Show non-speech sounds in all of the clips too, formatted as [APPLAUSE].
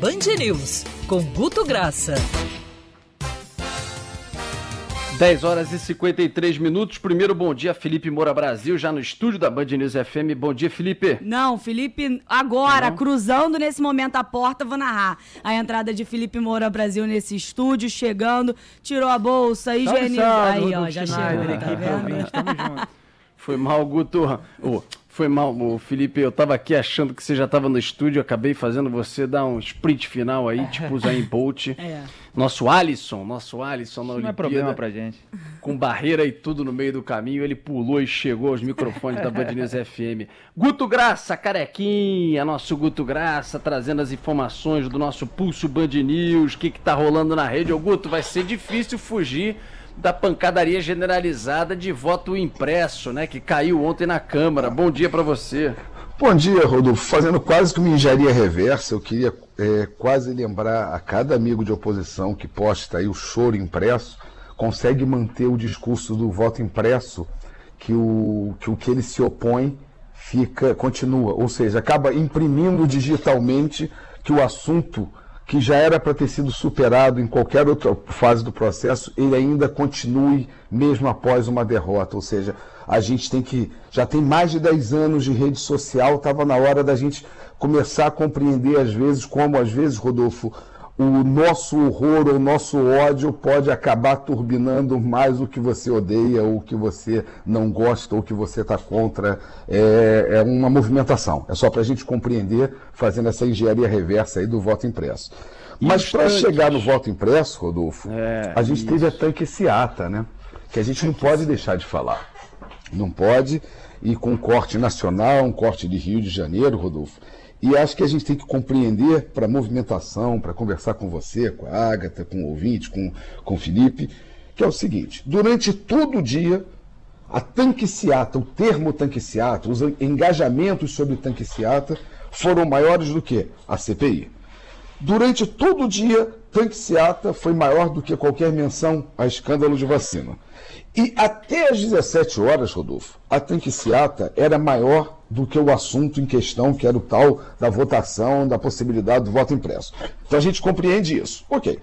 Band News, com Guto Graça. 10 horas e 53 minutos. Primeiro, bom dia, Felipe Moura Brasil, já no estúdio da Band News FM. Bom dia, Felipe. Não, Felipe, agora, Não. cruzando nesse momento a porta, vou narrar a entrada de Felipe Moura Brasil nesse estúdio, chegando, tirou a bolsa, higienizou. Aí, ó, já chegou, tá vendo? Tamo [LAUGHS] junto. Foi mal, Guto. Oh, foi mal, o Felipe. Eu tava aqui achando que você já tava no estúdio. Acabei fazendo você dar um sprint final aí, tipo o Zayn Bolt. [LAUGHS] É. Nosso Alisson, nosso Alisson na Isso Olimpíada. Não é problema pra gente. Com barreira e tudo no meio do caminho. Ele pulou e chegou aos microfones da Band News [LAUGHS] FM. Guto Graça, carequinha. Nosso Guto Graça trazendo as informações do nosso Pulso Band News. O que, que tá rolando na rede. Ô, Guto, vai ser difícil fugir da pancadaria generalizada de voto impresso, né, que caiu ontem na Câmara. Bom dia para você. Bom dia, Rodolfo. Fazendo quase que uma engenharia reversa, eu queria é, quase lembrar a cada amigo de oposição que posta aí o choro impresso, consegue manter o discurso do voto impresso, que o que, o que ele se opõe fica continua, ou seja, acaba imprimindo digitalmente que o assunto que já era para ter sido superado em qualquer outra fase do processo, ele ainda continue mesmo após uma derrota. Ou seja, a gente tem que. Já tem mais de 10 anos de rede social, estava na hora da gente começar a compreender, às vezes, como, às vezes, Rodolfo, o nosso horror ou o nosso ódio pode acabar turbinando mais o que você odeia, ou o que você não gosta, ou o que você está contra. É, é, uma movimentação. É só para a gente compreender, fazendo essa engenharia reversa aí do voto impresso. Mas para chegar no voto impresso, Rodolfo, é, a gente isso. teve a tanque Seata, né? Que a gente não pode deixar de falar. Não pode, e com um corte nacional, um corte de Rio de Janeiro, Rodolfo, e acho que a gente tem que compreender para movimentação, para conversar com você, com a Ágata, com o ouvinte, com, com o Felipe, que é o seguinte: durante todo o dia, a tanquiciata, o termo tanquiciata, os engajamentos sobre tanquiciata foram maiores do que a CPI. Durante todo o dia, tanquiciata foi maior do que qualquer menção a escândalo de vacina. E até às 17 horas, Rodolfo, a tanquiciata era maior do que o assunto em questão, que era o tal da votação, da possibilidade do voto impresso. Então a gente compreende isso. Ok.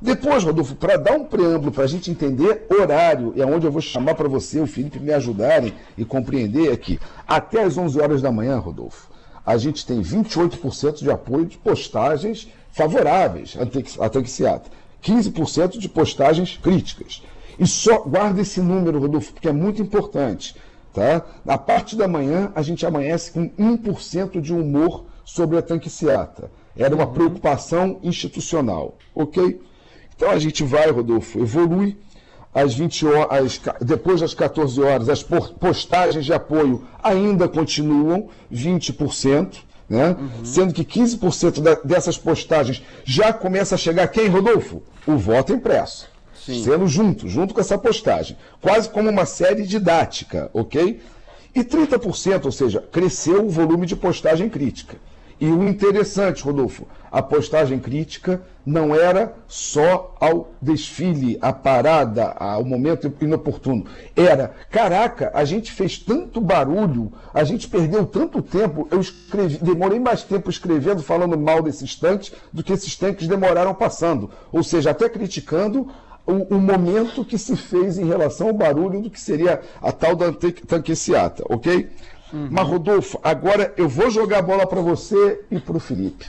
Depois, Rodolfo, para dar um preâmbulo, para a gente entender horário, e é onde eu vou chamar para você, o Felipe, me ajudarem e compreender aqui. Até às 11 horas da manhã, Rodolfo, a gente tem 28% de apoio de postagens favoráveis à Tanquiciata, 15% de postagens críticas. E só guarda esse número, Rodolfo, porque é muito importante. Tá? Na parte da manhã, a gente amanhece com 1% de humor sobre a tanquiciata. Era uma uhum. preocupação institucional, ok? Então a gente vai, Rodolfo, evolui. Às 20 horas, depois das 14 horas, as postagens de apoio ainda continuam, 20%, né? Uhum. sendo que 15% dessas postagens já começa a chegar quem, Rodolfo? O voto impresso. Sim. sendo junto, junto com essa postagem. Quase como uma série didática, ok? E 30%, ou seja, cresceu o volume de postagem crítica. E o interessante, Rodolfo, a postagem crítica não era só ao desfile, à parada, ao momento inoportuno. Era, caraca, a gente fez tanto barulho, a gente perdeu tanto tempo, eu escrevi, demorei mais tempo escrevendo, falando mal desses tanques, do que esses tanques demoraram passando. Ou seja, até criticando o, o, momento que se fez em relação ao barulho do que seria a tal da tanqueciata, ok? Uhum. Mas, Rodolfo, agora eu vou jogar a bola para você e para o Felipe.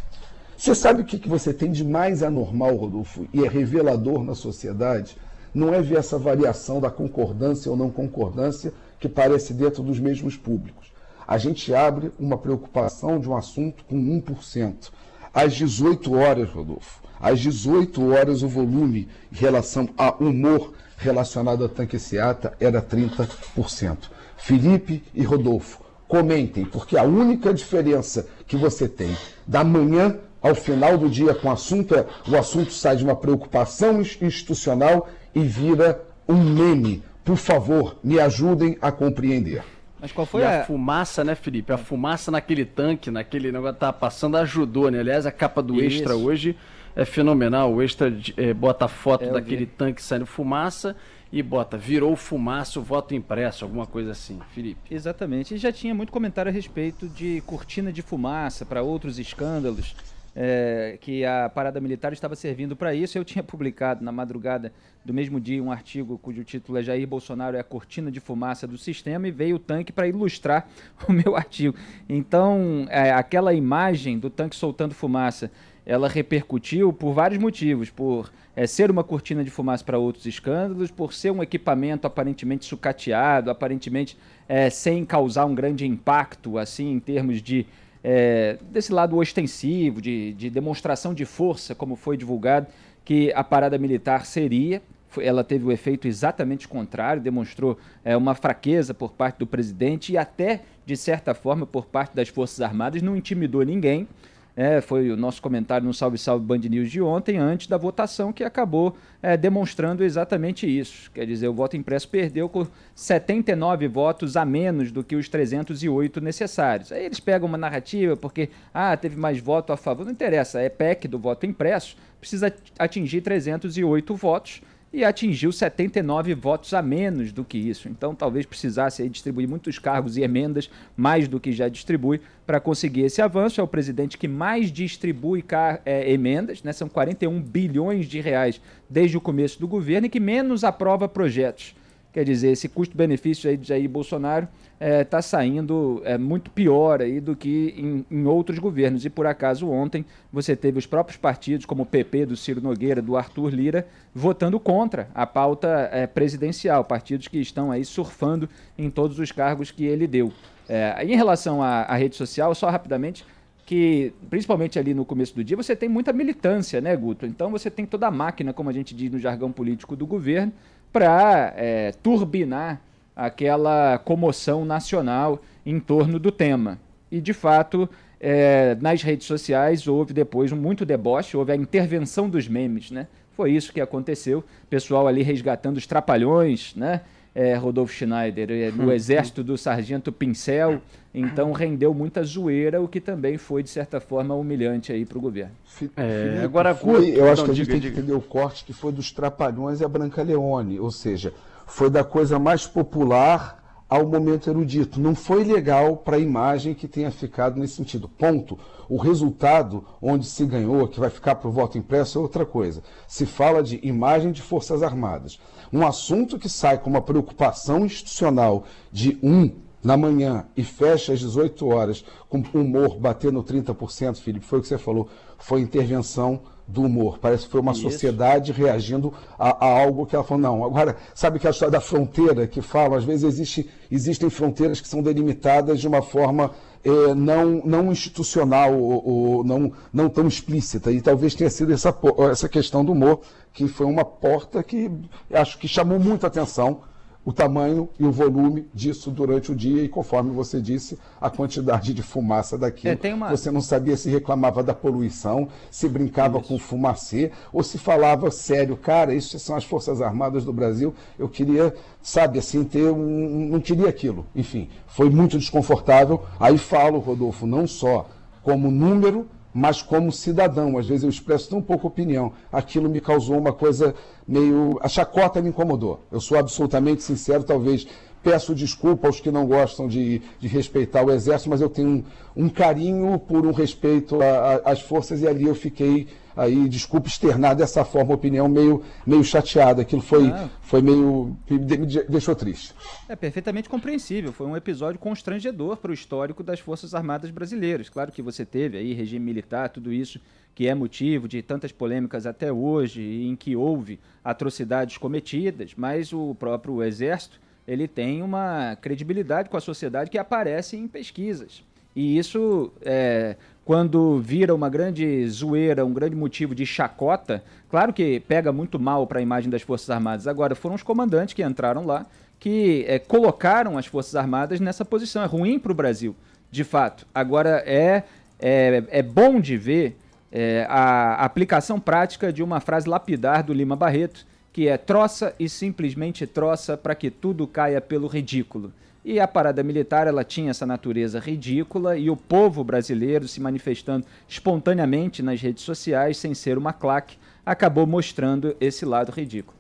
Você sabe o que, que você tem de mais anormal, Rodolfo, e é revelador na sociedade? Não é ver essa variação da concordância ou não concordância que parece dentro dos mesmos públicos. A gente abre uma preocupação de um assunto com 1%. Às 18 horas, Rodolfo, às 18 horas, o volume em relação a humor relacionado ao tanque Seata era 30%. Felipe e Rodolfo, comentem, porque a única diferença que você tem da manhã ao final do dia com o assunto é o assunto sai de uma preocupação institucional e vira um meme. Por favor, me ajudem a compreender. Mas qual foi a... a... fumaça, né, Felipe? A fumaça naquele tanque, naquele negócio que tava passando, ajudou, né? Aliás, a capa do Isso. Extra hoje é fenomenal. O Extra é, bota a foto é, daquele vi. tanque saindo fumaça e bota, virou fumaça o voto impresso, alguma coisa assim, Felipe. Exatamente. E já tinha muito comentário a respeito de cortina de fumaça para outros escândalos. É, que a parada militar estava servindo para isso. Eu [LAUGHS] tinha publicado na madrugada do mesmo dia um artigo cujo título é Jair Bolsonaro é a cortina de fumaça do sistema e veio o tanque para ilustrar [LAUGHS] o meu artigo. Então, é, aquela imagem do tanque soltando fumaça, ela repercutiu por vários motivos, por é, ser uma cortina de fumaça para outros escândalos, por ser um equipamento aparentemente sucateado, aparentemente é, sem causar um grande impacto, assim, em termos de é, desse lado ostensivo, de, de demonstração de força, como foi divulgado, que a parada militar seria. Ela teve o efeito exatamente contrário, demonstrou é, uma fraqueza por parte do presidente e até, de certa forma, por parte das Forças Armadas, não intimidou ninguém. É, foi o nosso comentário no Salve Salve Band News de ontem, antes da votação, que acabou é, demonstrando exatamente isso. Quer dizer, o voto impresso perdeu com 79 votos a menos do que os 308 necessários. Aí eles pegam uma narrativa porque, ah, teve mais voto a favor. Não interessa, é PEC do voto impresso, precisa atingir 308 votos e atingiu 79 votos a menos do que isso. Então, talvez precisasse distribuir muitos cargos e emendas, mais do que já distribui, para conseguir esse avanço. É o presidente que mais distribui é, emendas, né? são 41 bilhões de reais desde o começo do governo, e que menos aprova projetos. Quer dizer, esse custo-benefício aí de Jair Bolsonaro está é, tá saindo é, muito pior aí do que em, em, outros governos. E por acaso ontem você teve os próprios partidos, como o PP do Ciro Nogueira, do Arthur Lira, votando contra a pauta é, presidencial, partidos que estão aí surfando em todos os cargos que ele deu. É, em relação à, à rede social, só rapidamente, que principalmente ali no começo do dia você tem muita militância, né, Guto? Então você tem toda a máquina, como a gente diz no jargão político do governo, para é, turbinar aquela comoção nacional em torno do tema. E, de fato, é, nas redes sociais houve depois muito deboche, houve a intervenção dos memes, né? Foi isso que aconteceu. Pessoal ali resgatando os trapalhões, né? É, Rodolfo Schneider, é, no exército do Sargento Pincel. Então rendeu muita zoeira, o que também foi, de certa forma, humilhante aí para o governo. É, agora, foi, eu acho que a gente diga, tem que entender o corte que foi dos Trapalhões e a Branca Leone. Ou seja, foi da coisa mais popular ao momento erudito. Não foi legal para a imagem que tenha ficado nesse sentido. Ponto. O resultado, onde se ganhou, que vai ficar para o voto impresso, é outra coisa. Se fala de imagem de Forças Armadas. Um assunto que sai com uma preocupação institucional de um na manhã e fecha às 18 horas, com humor batendo 30%, Felipe, foi o que você falou, foi intervenção do humor. Parece que foi uma Isso. sociedade reagindo a, a, algo que ela falou, não. Agora, sabe que a história da fronteira que falam, às vezes existe, existem fronteiras que são delimitadas de uma forma é, não, não institucional ou, ou, não, não tão explícita. E talvez tenha sido essa, essa questão do humor, que foi uma porta que acho que chamou muita atenção o tamanho e o volume disso durante o dia e conforme você disse, a quantidade de fumaça daquilo. É, uma... Você não sabia se reclamava da poluição, se brincava isso. com fumacê ou se falava sério, cara, isso são as Forças Armadas do Brasil, eu queria, sabe, assim, ter um... não queria aquilo. Enfim, foi muito desconfortável. Aí falo, Rodolfo, não só como número, mas como cidadão, às vezes eu expresso tão pouca opinião, aquilo me causou uma coisa meio. A chacota me incomodou. Eu sou absolutamente sincero, talvez peço desculpa aos que não gostam de, de respeitar o Exército, mas eu tenho um, um carinho por um respeito às forças e ali eu fiquei aí, desculpa externar dessa forma, opinião meio, meio chateada. Aquilo foi, ah. foi meio. me deixou triste. É perfeitamente compreensível. Foi um episódio constrangedor para o histórico das Forças Armadas Brasileiras. Claro que você teve aí regime militar, tudo isso que é motivo de tantas polêmicas até hoje, em que houve atrocidades cometidas, mas o próprio Exército ele tem uma credibilidade com a sociedade que aparece em pesquisas. E isso é, quando vira uma grande zoeira, um grande motivo de chacota, claro que pega muito mal para a imagem das Forças Armadas. Agora, foram os comandantes que entraram lá que é, colocaram as Forças Armadas nessa posição. É ruim para o Brasil, de fato. Agora, é, é, é bom de ver é, a aplicação prática de uma frase lapidar do Lima Barreto, que é troça e simplesmente troça para que tudo caia pelo ridículo. E a parada militar ela tinha essa natureza ridícula e o povo brasileiro se manifestando espontaneamente nas redes sociais, sem ser uma claque, acabou mostrando esse lado ridículo.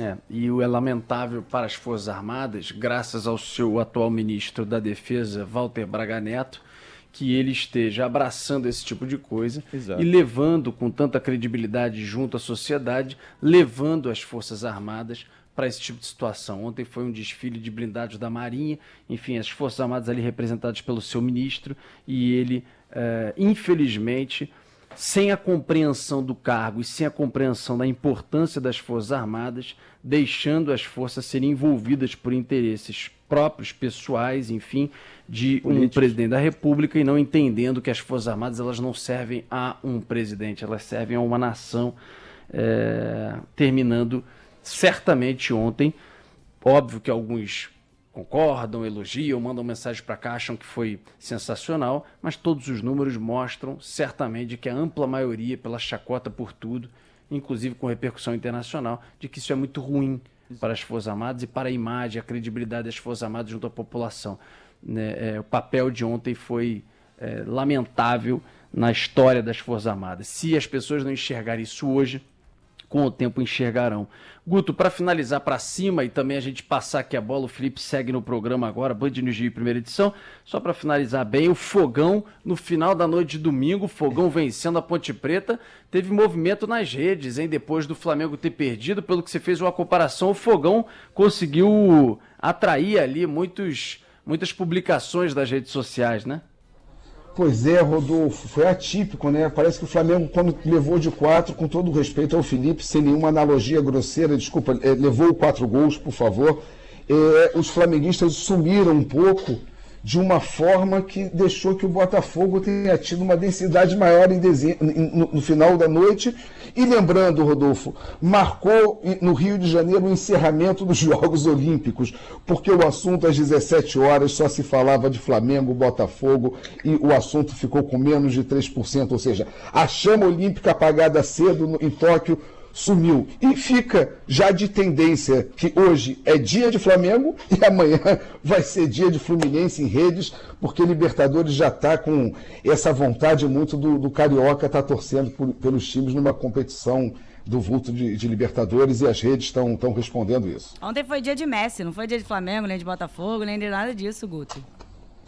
É, e o é lamentável para as Forças Armadas, graças ao seu atual ministro da Defesa, Walter Braga Neto, que ele esteja abraçando esse tipo de coisa Exato. e levando com tanta credibilidade junto à sociedade, levando as Forças Armadas para esse tipo de situação. Ontem foi um desfile de blindados da Marinha, enfim, as Forças Armadas ali representadas pelo seu ministro, e ele, é, infelizmente, sem a compreensão do cargo e sem a compreensão da importância das Forças Armadas, deixando as forças serem envolvidas por interesses próprios, pessoais, enfim, de Políticos. um presidente da República e não entendendo que as Forças Armadas elas não servem a um presidente, elas servem a uma nação, é, terminando certamente ontem. Óbvio que alguns concordam, elogiam, mandam mensagem para cá, acham que foi sensacional, mas todos os números mostram certamente que a ampla maioria, pela chacota por tudo, inclusive com repercussão internacional, de que isso é muito ruim para as Forças Armadas e para a imagem, a credibilidade das Forças Armadas junto à população. Né? É, o papel de ontem foi é, lamentável na história das Forças Armadas. Se as pessoas não enxergarem isso hoje, com o tempo enxergarão. Guto, para finalizar para cima e também a gente passar aqui a bola, o Felipe segue no programa agora, Band News Rio, primeira edição. Só para finalizar bem, o Fogão, no final da noite de domingo, o Fogão vencendo a Ponte Preta, teve movimento nas redes, hein? Depois do Flamengo ter perdido, pelo que você fez uma comparação, o Fogão conseguiu atrair ali muitos, muitas publicações das redes sociais, né? Pois é, Rodolfo, foi atípico, né? Parece que o Flamengo, quando levou de quatro, com todo respeito ao Felipe, sem nenhuma analogia grosseira, desculpa, é, levou quatro gols, por favor. É, os flamenguistas sumiram um pouco de uma forma que deixou que o Botafogo tenha tido uma densidade maior no, final da noite. E lembrando, Rodolfo, marcou no Rio de Janeiro o encerramento dos [LAUGHS] Jogos Olímpicos, porque o assunto às 17 horas só se falava de Flamengo, Botafogo, e o assunto ficou com menos de 3%, ou seja, a chama olímpica apagada cedo em Tóquio sumiu. E fica já de tendência que hoje é dia de Flamengo [LAUGHS] e amanhã vai ser dia de Fluminense em redes, porque Libertadores já está com essa vontade muito do, do Carioca estar tá torcendo por, pelos times numa competição do vulto de, de, Libertadores e as redes estão respondendo isso. Ontem foi dia de Messi, não foi dia de Flamengo, nem de Botafogo, nem de nada disso, Guto.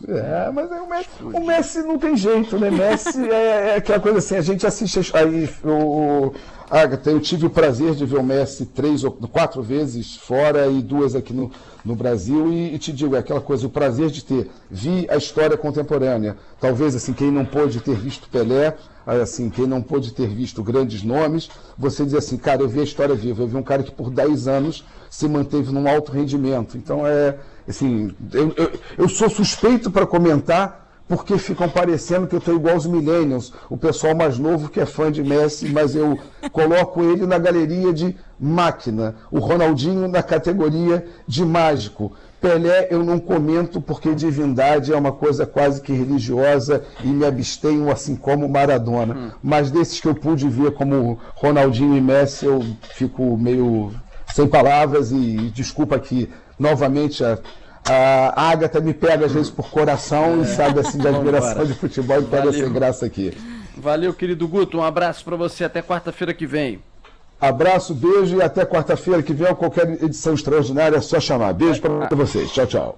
É, mas o Messi, o Messi não tem jeito, né? Messi [LAUGHS] é, é, aquela coisa assim, a gente assiste aí o, Agatha, eu tive o prazer de ver o Messi três ou quatro vezes fora e duas aqui no, no Brasil. E, e, te digo, é aquela coisa, o prazer de ter, vi a história contemporânea, talvez assim, quem não pôde ter visto Pelé, assim, quem não pôde ter visto grandes nomes, você diz assim, cara, eu vi a história viva, eu vi um cara que por 10 anos se manteve num alto rendimento, então é, assim, eu, eu, eu sou suspeito para comentar porque ficam parecendo que eu estou igual aos millennials, o pessoal mais novo que é fã de Messi, mas eu coloco ele na galeria de máquina, o Ronaldinho na categoria de mágico. Pelé eu não comento porque divindade é uma coisa quase que religiosa e me abstenho assim como Maradona. Hum. Mas desses que eu pude ver como Ronaldinho e Messi, eu fico meio sem palavras e desculpa aqui novamente a a Agatha me pega às vezes por coração é. e sabe assim de admiração de futebol e pega sem graça aqui. Valeu, querido Guto. Um abraço para você até quarta-feira que vem. Abraço, beijo e até quarta-feira que vem, qualquer edição extraordinária é só chamar. Beijo para vocês. Tchau, tchau.